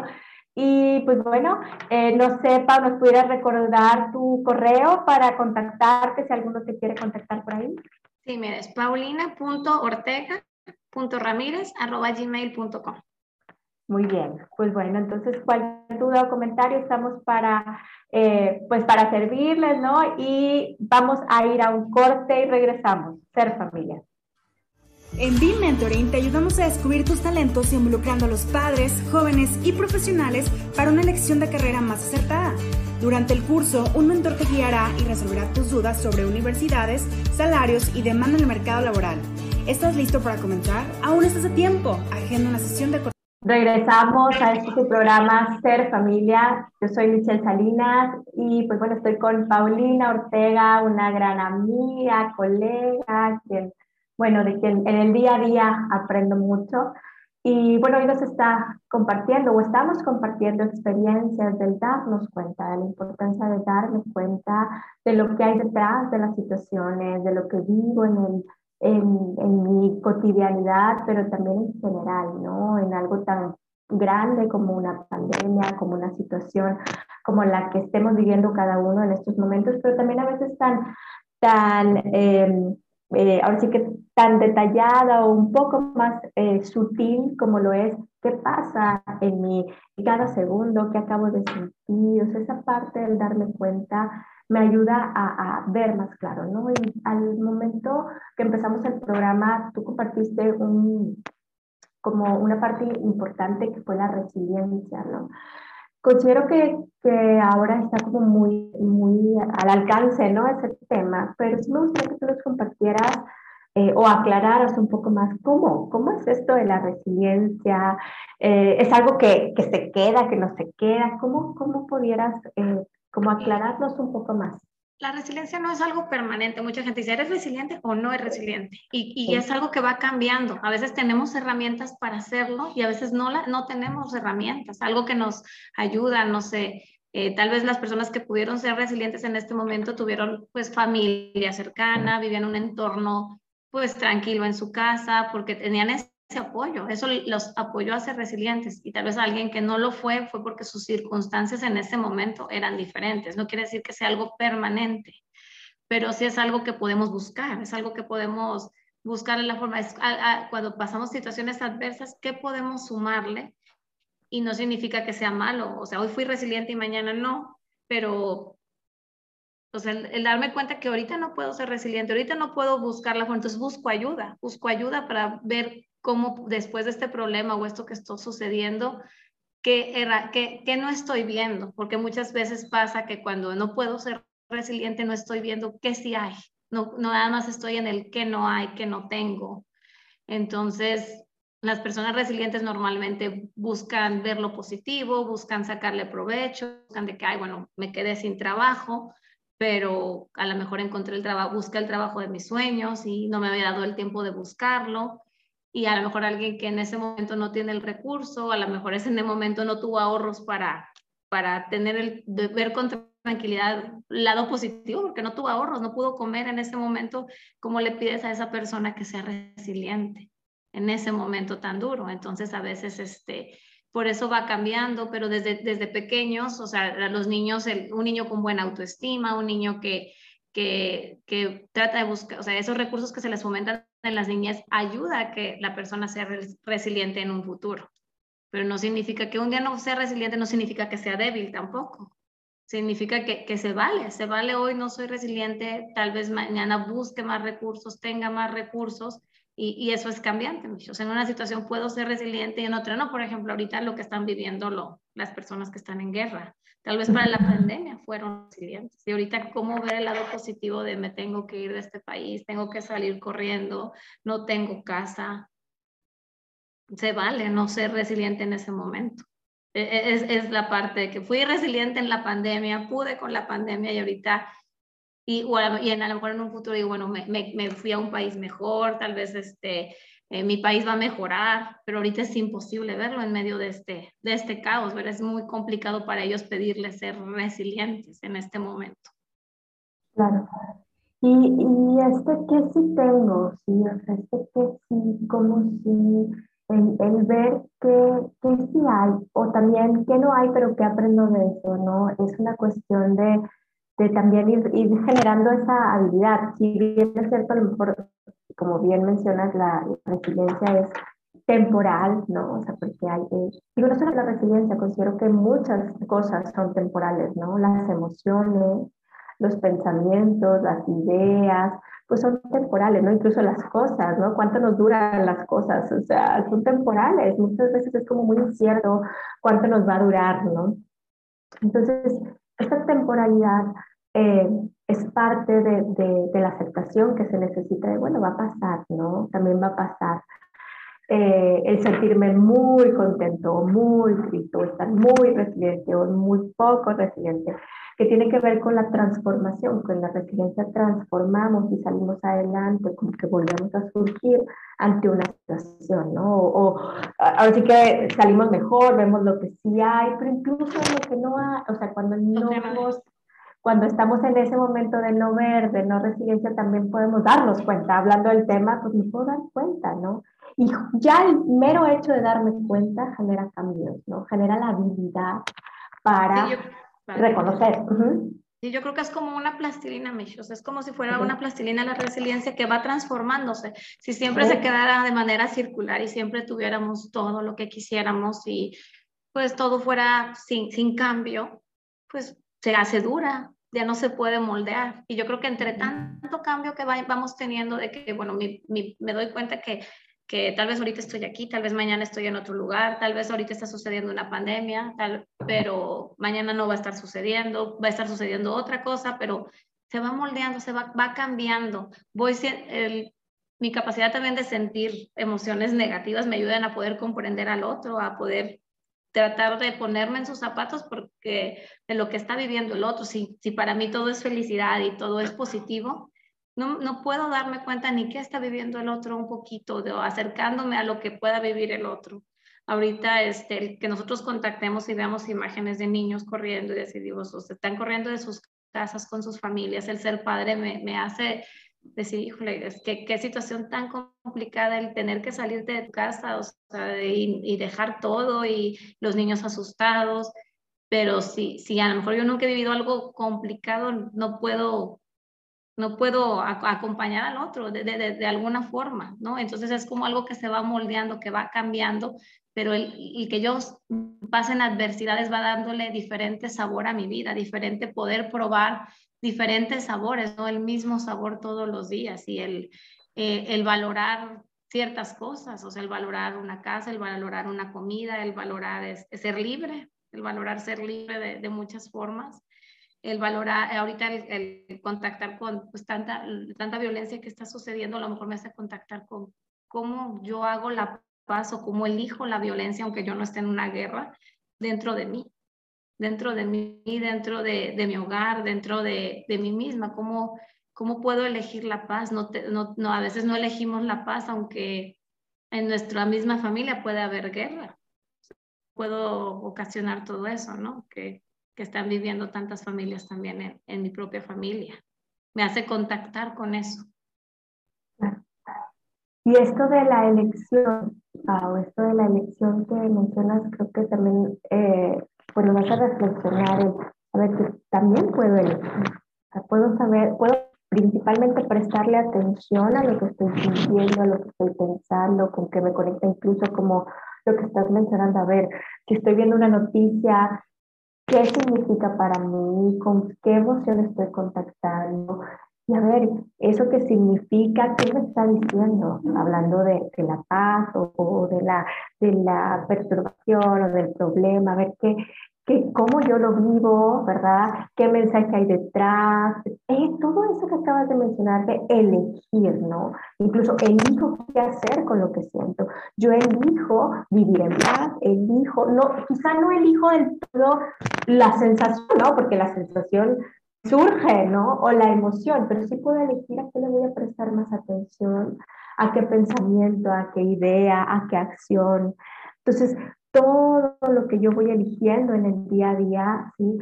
Y pues bueno, eh, no Pablo, ¿nos pudieras recordar tu correo para contactarte si alguno te quiere contactar por ahí? Sí, mira, es paulina.ortega.ramírez.gmail.com. Muy bien, pues bueno, entonces cualquier duda o comentario estamos para, eh, pues para servirles, ¿no? Y vamos a ir a un corte y regresamos. Ser familia. En Be Mentoring te ayudamos a descubrir tus talentos involucrando a los padres, jóvenes y profesionales para una elección de carrera más acertada. Durante el curso, un mentor te guiará y resolverá tus dudas sobre universidades, salarios y demanda en el mercado laboral. ¿Estás listo para comenzar? Aún estás a tiempo. Agenda una sesión de Regresamos a este programa Ser Familia. Yo soy Michelle Salinas y pues bueno, estoy con Paulina Ortega, una gran amiga, colega, quien, bueno, de quien en el día a día aprendo mucho. Y bueno, hoy nos está compartiendo o estamos compartiendo experiencias del darnos cuenta, de la importancia de darme cuenta de lo que hay detrás de las situaciones, de lo que vivo en, el, en, en mi cotidianidad, pero también en general, ¿no? En algo tan grande como una pandemia, como una situación como la que estemos viviendo cada uno en estos momentos, pero también a veces tan, tan eh, eh, ahora sí que tan detallada o un poco más eh, sutil como lo es qué pasa en mi cada segundo, qué acabo de sentir, o sea, esa parte del darme cuenta me ayuda a, a, ver más claro, ¿no? Y al momento que empezamos el programa, tú compartiste un, como una parte importante que fue la resiliencia, ¿no? Considero que, que, ahora está como muy, muy al alcance, ¿no? Ese tema, pero sí me gustaría que tú nos compartieras eh, o aclararas un poco más cómo, cómo es esto de la resiliencia. Eh, ¿Es algo que, que, se queda, que no se queda? ¿Cómo, cómo pudieras eh, como aclararnos un poco más? la resiliencia no es algo permanente. Mucha gente dice, ¿eres resiliente o no es resiliente? Y, y es algo que va cambiando. A veces tenemos herramientas para hacerlo y a veces no, la, no tenemos herramientas. Algo que nos ayuda, no sé, eh, tal vez las personas que pudieron ser resilientes en este momento tuvieron pues familia cercana, vivían un entorno pues tranquilo en su casa porque tenían ese apoyo, eso los apoyó a ser resilientes y tal vez alguien que no lo fue fue porque sus circunstancias en ese momento eran diferentes. No quiere decir que sea algo permanente, pero sí es algo que podemos buscar, es algo que podemos buscar en la forma, cuando pasamos situaciones adversas, ¿qué podemos sumarle? Y no significa que sea malo, o sea, hoy fui resiliente y mañana no, pero o sea, el, darme cuenta que ahorita no puedo ser resiliente, ahorita no puedo buscar la forma, entonces busco ayuda, busco ayuda para ver cómo después de este problema o esto que está sucediendo, qué, qué, no estoy viendo, porque muchas veces pasa que cuando no puedo ser resiliente no estoy viendo qué sí hay, no, nada más estoy en el qué no hay, qué no tengo. Entonces, las personas resilientes normalmente buscan ver lo positivo, buscan sacarle provecho, buscan de que, ay, bueno, me quedé sin trabajo, pero a lo mejor encontré el trabajo, busqué el trabajo de mis sueños y no me había dado el tiempo de buscarlo. Y a lo mejor alguien que en ese momento no tiene el recurso, a lo mejor ese en ese momento no tuvo ahorros para, para tener el, ver con tranquilidad, lado positivo, porque no tuvo ahorros, no pudo comer en ese momento, ¿cómo le pides a esa persona que sea resiliente en ese momento tan duro? Entonces, a veces, este, por eso va cambiando, pero desde, desde pequeños, o sea, los niños, un niño con buena autoestima, un niño que, que, que, trata de buscar, o sea, esos recursos que se les fomentan en las niñas ayuda a que la persona sea resiliente en un futuro. Pero no significa que un día no sea resiliente, no significa que sea débil tampoco. Significa que, que se vale, se vale hoy no soy resiliente, tal vez mañana busque más recursos, tenga más recursos y, eso es cambiante. O en una situación puedo ser resiliente y en otra no. Por ejemplo, ahorita lo que están viviendo lo, las personas que están en guerra. Tal vez para la pandemia fueron resilientes. Y ahorita, ¿cómo ver el lado positivo de me tengo que ir de este país, tengo que salir corriendo, no tengo casa? Se vale no ser resiliente en ese momento. E, e, es, es la parte de que fui resiliente en la pandemia, pude con la pandemia y ahorita y, y en, a lo mejor en un futuro digo, bueno, me, me, fui a un país mejor, tal vez este, eh, mi país va a mejorar, pero ahorita es imposible verlo en medio de este, de este caos, ¿verdad? es muy complicado para ellos pedirles ser resilientes en este momento. Claro. Y, y este que sí tengo, sí, o sea, este que sí, como si el, el ver que, que sí hay, o también que no hay, pero que aprendo de eso, ¿no? Es una cuestión de de también ir, ir, generando esa habilidad. Si bien es cierto, a lo mejor, como bien mencionas, la, resiliencia es temporal, ¿no? O sea, porque hay, eh, digo, no solo la resiliencia, considero que muchas cosas son temporales, ¿no? Las emociones, los pensamientos, las ideas, pues son temporales, ¿no? Incluso las cosas, ¿no? ¿Cuánto nos duran las cosas? O sea, son temporales. Muchas veces es como muy incierto cuánto nos va a durar, ¿no? Entonces, esta temporalidad eh, es parte de, de, la aceptación que se necesita de, bueno, va a pasar, ¿no? También va a pasar. Eh, el sentirme muy contento, muy triste, o estar muy resiliente o muy poco resiliente, que tiene que ver con la transformación, con la resiliencia transformamos y salimos adelante, como que volvemos a surgir ante una situación, ¿no? O, ahora sí que salimos mejor, vemos lo que sí hay, pero incluso lo que no hay, o sea, cuando no vemos cuando estamos en ese momento de no ver, de no resiliencia, también podemos darnos cuenta. Hablando del tema, pues me puedo dar cuenta, ¿no? Y ya el mero hecho de darme cuenta genera cambios, ¿no? Genera la habilidad para reconocer. Y yo creo que es como una plastilina, Michos. Es como si fuera una plastilina la resiliencia que va transformándose. Si siempre se quedara de manera circular y siempre tuviéramos todo lo que quisiéramos y pues todo fuera sin, sin cambio, pues se hace dura, ya no se puede moldear. Y yo creo que entre tanto cambio que vamos teniendo de que, bueno, me doy cuenta que, que tal vez ahorita estoy aquí, tal vez mañana estoy en otro lugar, tal vez ahorita está sucediendo una pandemia, pero mañana no va a estar sucediendo, va a estar sucediendo otra cosa, pero se va moldeando, se va, va cambiando. Voy, el, mi capacidad también de sentir emociones negativas me ayudan a poder comprender al otro, a poder tratar de ponerme en sus zapatos porque de lo que está viviendo el otro, si, si para mí todo es felicidad y todo es positivo, no, no puedo darme cuenta ni qué está viviendo el otro un poquito, de, acercándome a lo que pueda vivir el otro. Ahorita este, que nosotros contactemos y veamos imágenes de niños corriendo y decidimos, o se están corriendo de sus casas con sus familias, el ser padre me, me hace decir, híjole, es que qué situación tan complicada el tener que salir de tu casa o sea, y, y, dejar todo y los niños asustados, pero si, si a lo mejor yo nunca he vivido algo complicado, no puedo, no puedo acompañar al otro de, de, alguna forma, ¿no? Entonces es como algo que se va moldeando, que va cambiando, pero el, el que yo pase en adversidades va dándole diferente sabor a mi vida, diferente poder probar diferentes sabores, no el mismo sabor todos los días y el, eh, el valorar ciertas cosas, o sea, el valorar una casa, el valorar una comida, el valorar es, ser libre, el valorar ser libre de, de, muchas formas, el valorar, ahorita el, el contactar con pues, tanta, tanta violencia que está sucediendo, a lo mejor me hace contactar con cómo yo hago la paz o cómo elijo la violencia, aunque yo no esté en una guerra, dentro de mí dentro de mí, dentro de, de mi hogar, dentro de, de, mí misma, cómo, cómo puedo elegir la paz. No, no, no, a veces no elegimos la paz, aunque en nuestra misma familia puede haber guerra. Puedo ocasionar todo eso, ¿no? Que, que están viviendo tantas familias también en, en mi propia familia. Me hace contactar con eso. Y esto de la elección, o esto de la elección que mencionas, creo que también, eh, pues lo vas a reflexionar, a ver, que también puedo elegir, o sea, puedo saber, puedo principalmente prestarle atención a lo que estoy sintiendo, a lo que estoy pensando, con que me conecta incluso como lo que estás mencionando, a ver, si estoy viendo una noticia, ¿qué significa para mí? ¿Con qué emoción estoy contactando? Y a ver, ¿eso qué significa? ¿Qué me está diciendo? Hablando de, de la paz o, o, de, la, de la perturbación o del problema, a ver qué, qué, cómo yo lo vivo, ¿verdad? ¿Qué mensaje hay detrás? Eh, todo eso que acabas de mencionar, de elegir, ¿no? Incluso elijo qué hacer con lo que siento. Yo elijo vivir en paz, elijo, no, quizá no elijo del todo la sensación, ¿no? Porque la sensación surge, ¿no? O la emoción, pero sí puedo elegir a qué le voy a prestar más atención, a qué pensamiento, a qué idea, a qué acción. Entonces, todo lo que yo voy eligiendo en el día a día, ¿sí?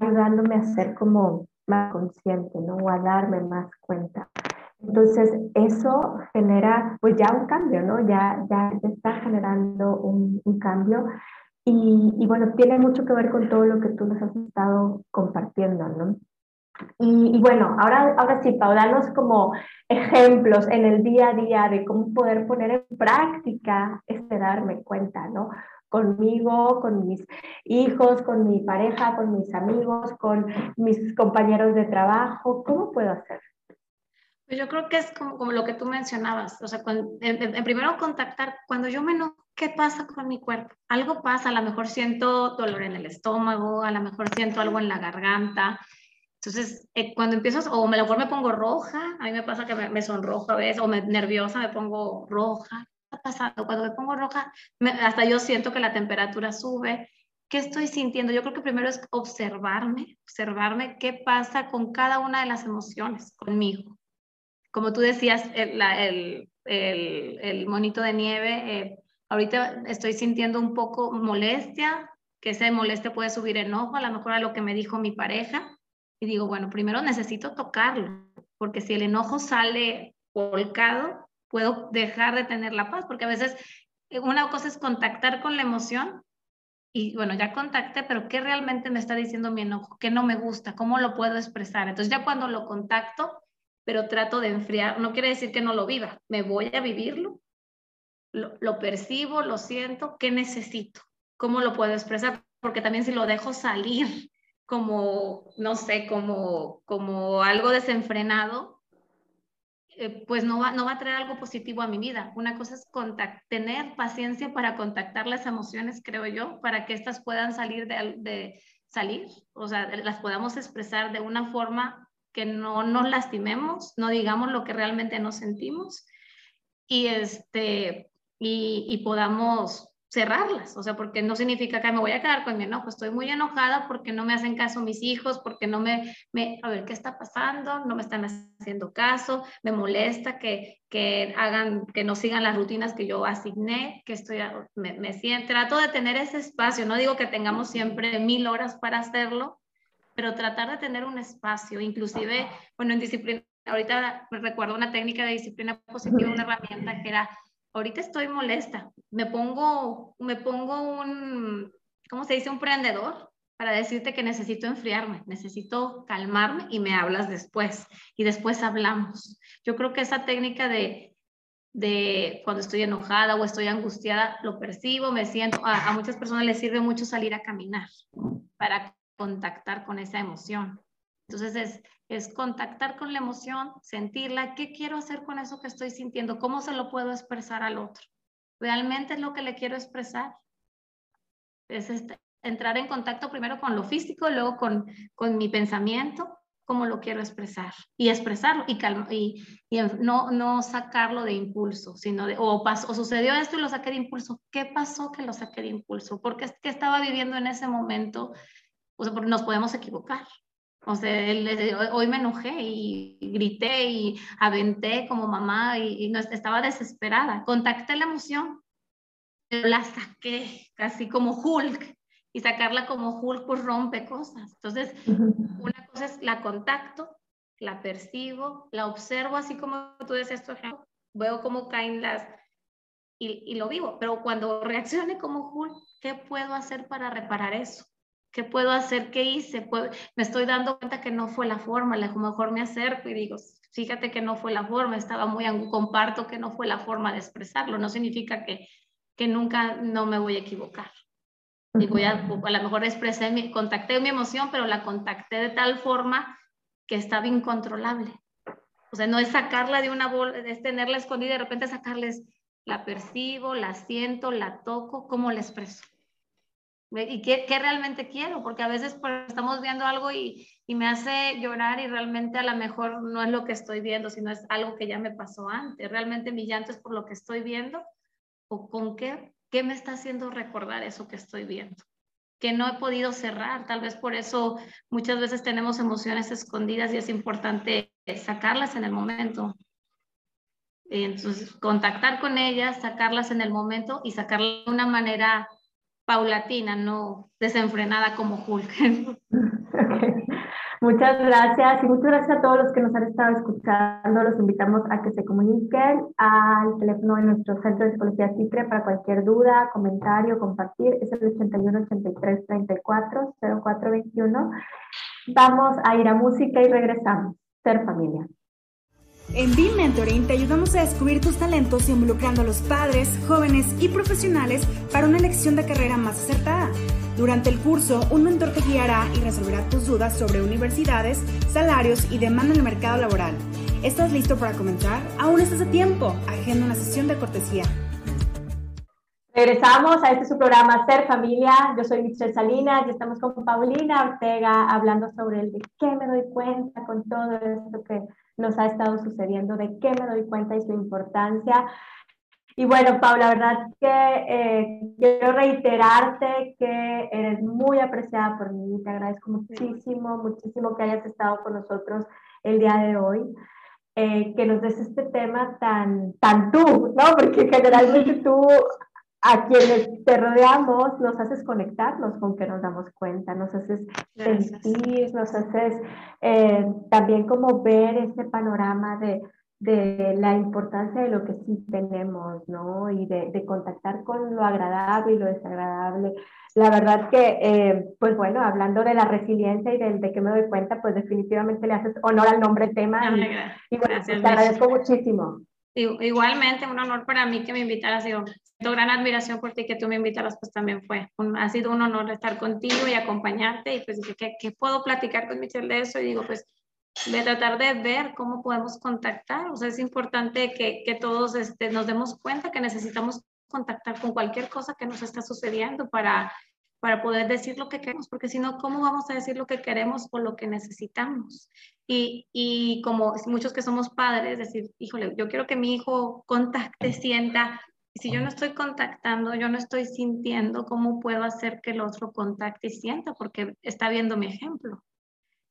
Ayudándome a ser como más consciente, ¿no? O a darme más cuenta. Entonces, eso genera pues ya un cambio, ¿no? Ya, ya está generando un, un cambio y, y, bueno, tiene mucho que ver con todo lo que tú nos has estado compartiendo, ¿no? Y, y, bueno, ahora, ahora sí, Pau, danos como ejemplos en el día a día de cómo poder poner en práctica este darme cuenta, ¿no? Conmigo, con mis hijos, con mi pareja, con mis amigos, con mis compañeros de trabajo, ¿cómo puedo hacer? Pues yo creo que es como, como lo que tú mencionabas, o sea, en, en, primero contactar, cuando yo me enojo, ¿qué pasa con mi cuerpo? Algo pasa, a lo mejor siento dolor en el estómago, a lo mejor siento algo en la garganta, entonces, eh, cuando empiezo, o a lo mejor me pongo roja, a mí me pasa que me, me sonrojo a veces, o me, nerviosa me pongo roja. ¿Qué está pasando? Cuando me pongo roja, me, hasta yo siento que la temperatura sube. ¿Qué estoy sintiendo? Yo creo que primero es observarme, observarme qué pasa con cada una de las emociones conmigo. Como tú decías, el, la, el, el, el monito de nieve, eh, ahorita estoy sintiendo un poco molestia, que esa molestia puede subir enojo, a lo mejor a lo que me dijo mi pareja y digo, bueno, primero necesito tocarlo, porque si el enojo sale volcado, puedo dejar de tener la paz, porque a veces eh, una cosa es contactar con la emoción y bueno, ya contacté, pero ¿qué realmente me está diciendo mi enojo? ¿Qué no me gusta? ¿Cómo lo puedo expresar? Entonces ya cuando lo contacto, pero trato de enfriar, no quiere decir que no lo viva, me voy a vivirlo, lo, lo percibo, lo siento, ¿qué necesito? ¿Cómo lo puedo expresar? Porque también si lo dejo salir como, no sé, como, como algo desenfrenado, eh, pues no va, no va a traer algo positivo a mi vida. Una cosa es tener paciencia para contactar las emociones, creo yo, para que éstas puedan salir de, salir, o sea, las podamos expresar de una forma que no nos lastimemos, no digamos lo que realmente nos sentimos y, este, y, y podamos cerrarlas, o sea, porque no significa que me voy a quedar con mi enojo, estoy muy enojada porque no me hacen caso mis hijos, porque no me, me a ver, ¿qué está pasando? No me están haciendo caso, me molesta que, que hagan, que no sigan las rutinas que yo asigné, que estoy, me, me siento, trato de tener ese espacio, no digo que tengamos siempre mil horas para hacerlo, pero tratar de tener un espacio, inclusive, bueno, en disciplina, ahorita recuerdo una técnica de disciplina positiva, una herramienta que era ahorita estoy molesta, me pongo, me pongo un, ¿cómo se dice? Un prendedor para decirte que necesito enfriarme, necesito calmarme y me hablas después y después hablamos. Yo creo que esa técnica de, de cuando estoy enojada o estoy angustiada, lo percibo, me siento, a, a muchas personas les sirve mucho salir a caminar para contactar con esa emoción. Entonces es contactar con la emoción, sentirla, qué quiero hacer con eso que estoy sintiendo, cómo se lo puedo expresar al otro. ¿Realmente es lo que le quiero expresar? Es este, entrar en contacto primero con lo físico, luego con, mi pensamiento, cómo lo quiero expresar y expresarlo y, no, sacarlo de impulso, sino de, o, pasó, o sucedió esto y lo saqué de impulso. ¿Qué pasó que lo saqué de impulso? Porque es que estaba viviendo en ese momento, o sea, nos podemos equivocar. O sea, hoy me enojé y grité y aventé como mamá y, no, estaba desesperada. Contacté la emoción, pero la saqué casi como Hulk y sacarla como Hulk, pues rompe cosas. Entonces, una cosa es la contacto, la percibo, la observo, así como tú decías tu ejemplo, veo cómo caen las, y, y, lo vivo, pero cuando reaccione como Hulk, ¿qué puedo hacer para reparar eso? ¿Qué puedo hacer? ¿Qué hice? me estoy dando cuenta que no fue la forma, a lo mejor me acerco y digo, fíjate que no fue la forma, estaba muy, comparto que no fue la forma de expresarlo, no significa que, que nunca no me voy a equivocar. Digo, ya, a lo mejor expresé, mi, contacté mi emoción, pero la contacté de tal forma que estaba incontrolable. O sea, no es sacarla de una bola, es tenerla escondida y de repente sacarles, la percibo, la siento, la toco, ¿cómo la expreso? ¿Y qué, qué realmente quiero? Porque a veces pues, estamos viendo algo y, y, me hace llorar y realmente a lo mejor no es lo que estoy viendo, sino es algo que ya me pasó antes. Realmente mi llanto es por lo que estoy viendo o con qué, qué me está haciendo recordar eso que estoy viendo que no he podido cerrar. Tal vez por eso muchas veces tenemos emociones escondidas y es importante sacarlas en el momento. Entonces, contactar con ellas, sacarlas en el momento y sacarlas de una manera paulatina, no desenfrenada como Hulk. Muchas gracias y muchas gracias a todos los que nos han estado escuchando. Los invitamos a que se comuniquen al teléfono de nuestro centro de psicología CICRE para cualquier duda, comentario, compartir. Es el 81 83 34 0421. Vamos a ir a música y regresamos. Ser familia. En BIM Mentoring te ayudamos a descubrir tus talentos involucrando a los padres, jóvenes y profesionales para una elección de carrera más acertada. Durante el curso, un mentor te guiará y resolverá tus dudas sobre universidades, salarios y demanda en el mercado laboral. ¿Estás listo para comenzar? Aún estás a tiempo. Agenda una sesión de cortesía. Regresamos a este su programa Ser Familia. Yo soy Michelle Salinas y estamos con Paulina Ortega hablando sobre el de qué me doy cuenta con todo esto que nos ha estado sucediendo, de qué me doy cuenta y su importancia. Y bueno, Paula, la verdad que eh, quiero reiterarte que eres muy apreciada por mí. Te agradezco muchísimo, muchísimo que hayas estado con nosotros el día de hoy. Eh, que nos des este tema tan, tan tú, ¿no? Porque generalmente tú a quienes te rodeamos nos haces conectarnos con que nos damos cuenta, nos haces sentir, nos haces eh, también como ver ese panorama de, de, la importancia de lo que sí tenemos, ¿no? Y de, de, contactar con lo agradable y lo desagradable. La verdad que, eh, pues bueno, hablando de la resiliencia y de, de que me doy cuenta, pues definitivamente le haces honor al nombre tema. y, bueno, pues te agradezco muchísimo. Igualmente, un honor para mí que me invitaras. Digo, tengo gran admiración por ti que tú me invitaras, pues también fue. ha sido un honor estar contigo y acompañarte. Y pues dije, ¿qué, ¿qué, puedo platicar con Michelle de eso? Y digo, pues de tratar de ver cómo podemos contactar. O sea, es importante que, que todos este, nos demos cuenta que necesitamos contactar con cualquier cosa que nos está sucediendo para para poder decir lo que queremos, porque si no, ¿cómo vamos a decir lo que queremos o lo que necesitamos? Y, y como muchos que somos padres, decir, híjole, yo quiero que mi hijo contacte, sienta, y si yo no estoy contactando, yo no estoy sintiendo, ¿cómo puedo hacer que el otro contacte y sienta? Porque está viendo mi ejemplo.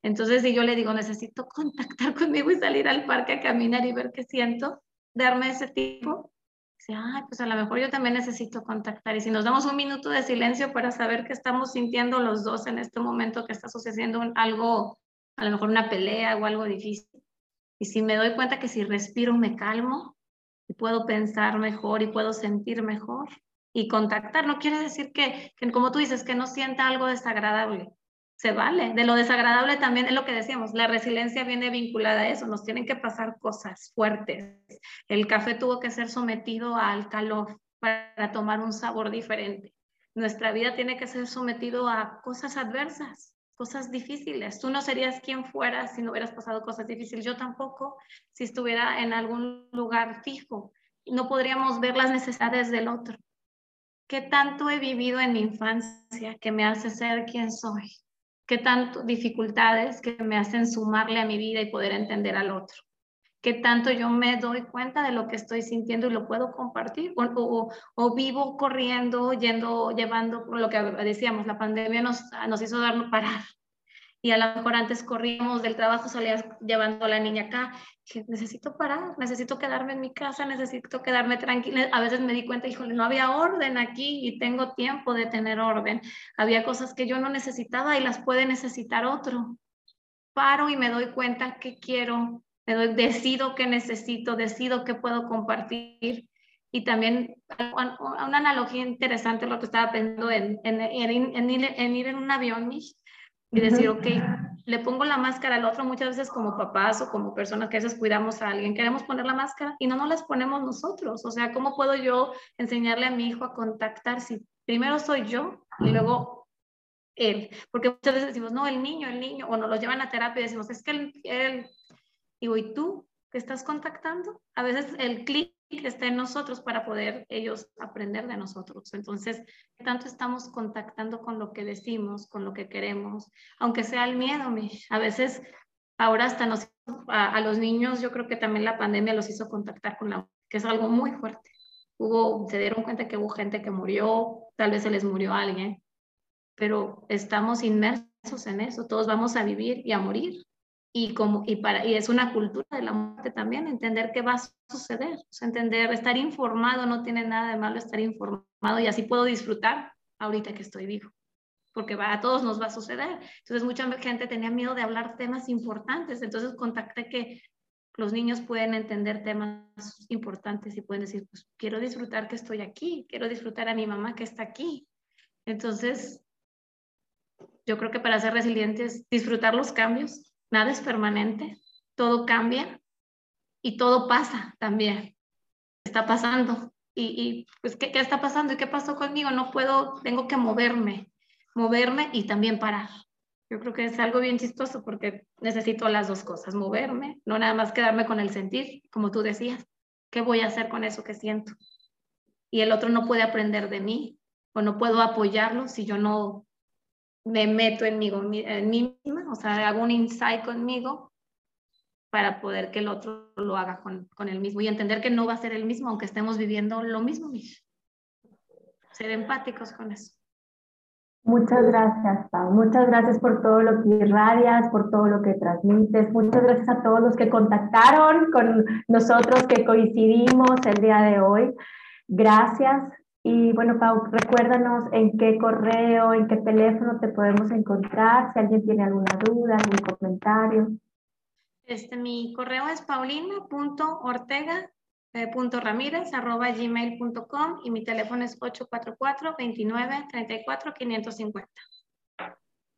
Entonces, si yo le digo, necesito contactar conmigo y salir al parque a caminar y ver qué siento, darme ese tiempo, dice, ay, pues a lo mejor yo también necesito contactar. Y si nos damos un minuto de silencio para saber qué estamos sintiendo los dos en este momento que está sucediendo algo, a lo mejor una pelea o algo difícil. Y si me doy cuenta que si respiro me calmo y puedo pensar mejor y puedo sentir mejor. Y contactar no quiere decir que, como tú dices, que no sienta algo desagradable se vale. De lo desagradable también es lo que decíamos, la resiliencia viene vinculada a eso, nos tienen que pasar cosas fuertes. El café tuvo que ser sometido al calor para tomar un sabor diferente. Nuestra vida tiene que ser sometido a cosas adversas, cosas difíciles. Tú no serías quien fueras si no hubieras pasado cosas difíciles. Yo tampoco, si estuviera en algún lugar fijo. No podríamos ver las necesidades del otro. ¿Qué tanto he vivido en mi infancia que me hace ser quien soy? qué tanto dificultades que me hacen sumarle a mi vida y poder entender al otro. Qué tanto yo me doy cuenta de lo que estoy sintiendo y lo puedo compartir. O, o, vivo corriendo, yendo, llevando, lo que decíamos, la pandemia nos, nos hizo darnos parar y a lo mejor antes corríamos del trabajo, salías llevando a la niña acá, que necesito parar, necesito quedarme en mi casa, necesito quedarme tranquila. A veces me di cuenta, híjole, no había orden aquí y tengo tiempo de tener orden. Había cosas que yo no necesitaba y las puede necesitar otro. Paro y me doy cuenta que quiero, decido que necesito, decido que puedo compartir. Y también una analogía interesante lo que estaba pensando en, en, en, en ir en un avión, y decir, ok, le pongo la máscara al otro muchas veces como papás o como personas que a veces cuidamos a alguien, queremos poner la máscara y no nos las ponemos nosotros. O sea, ¿cómo puedo yo enseñarle a mi hijo a contactar si primero soy yo y luego él? Porque muchas veces decimos, no, el niño, el niño, o nos lo llevan a terapia y decimos, es que él, él digo, ¿y tú qué estás contactando? A veces el clic que esté en nosotros para poder ellos aprender de nosotros. Entonces, ¿qué tanto estamos contactando con lo que decimos, con lo que queremos? Aunque sea el miedo. A veces, ahora hasta nos, a, los niños, yo creo que también la pandemia los hizo contactar con la que es algo muy fuerte. Hubo, se dieron cuenta que hubo gente que murió, tal vez se les murió alguien, pero estamos inmersos en eso, todos vamos a vivir y a morir y, como, y, para, y es una cultura de la muerte también, entender qué va a suceder, entender, estar informado, no tiene nada de malo estar informado y así puedo disfrutar ahorita que estoy vivo, porque va, a todos nos va a suceder. Entonces mucha gente tenía miedo de hablar temas importantes, entonces contacté que los niños pueden entender temas importantes y pueden decir, pues quiero disfrutar que estoy aquí, quiero disfrutar a mi mamá que está aquí. Entonces, yo creo que para ser resilientes, disfrutar los cambios, nada es permanente, todo cambia y todo pasa también. Está pasando. Y, pues, ¿qué, ¿qué, está pasando? ¿Y qué pasó conmigo? No puedo, tengo que moverme, moverme y también parar. Yo creo que es algo bien chistoso porque necesito las dos cosas, moverme, no nada más quedarme con el sentir, como tú decías. ¿Qué voy a hacer con eso que siento? Y el otro no puede aprender de mí o no puedo apoyarlo si yo no me meto en mí, en mí misma, o sea, hago un insight conmigo para poder que el otro lo haga con, con el mismo y entender que no va a ser el mismo, aunque estemos viviendo lo mismo. Ser empáticos con eso. Muchas gracias, Pau. Muchas gracias por todo lo que irradias, por todo lo que transmites. Muchas gracias a todos los que contactaron con nosotros, que coincidimos el día de hoy. Gracias. Y bueno, Pau, recuérdanos en qué correo, en qué teléfono te podemos encontrar, si alguien tiene alguna duda, algún comentario. Este, mi correo es paulina.ortega.ramírez.gmail.com y mi teléfono es 844 29 34 550.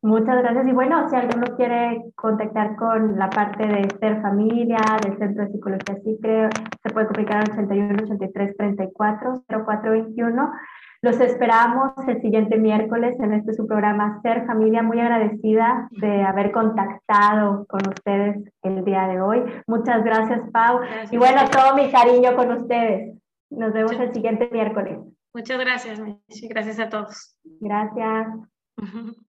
Muchas gracias. Y bueno, si alguno quiere contactar con la parte de Ser Familia, del Centro de Psicología creo se puede comunicar al 81 83 34 0421. Los esperamos el siguiente miércoles en este su programa Ser Familia. Muy agradecida de haber contactado con ustedes el día de hoy. Muchas gracias, Pau. Y bueno, todo mi cariño con ustedes. Nos vemos el siguiente miércoles. Muchas gracias, Gracias a todos. Gracias.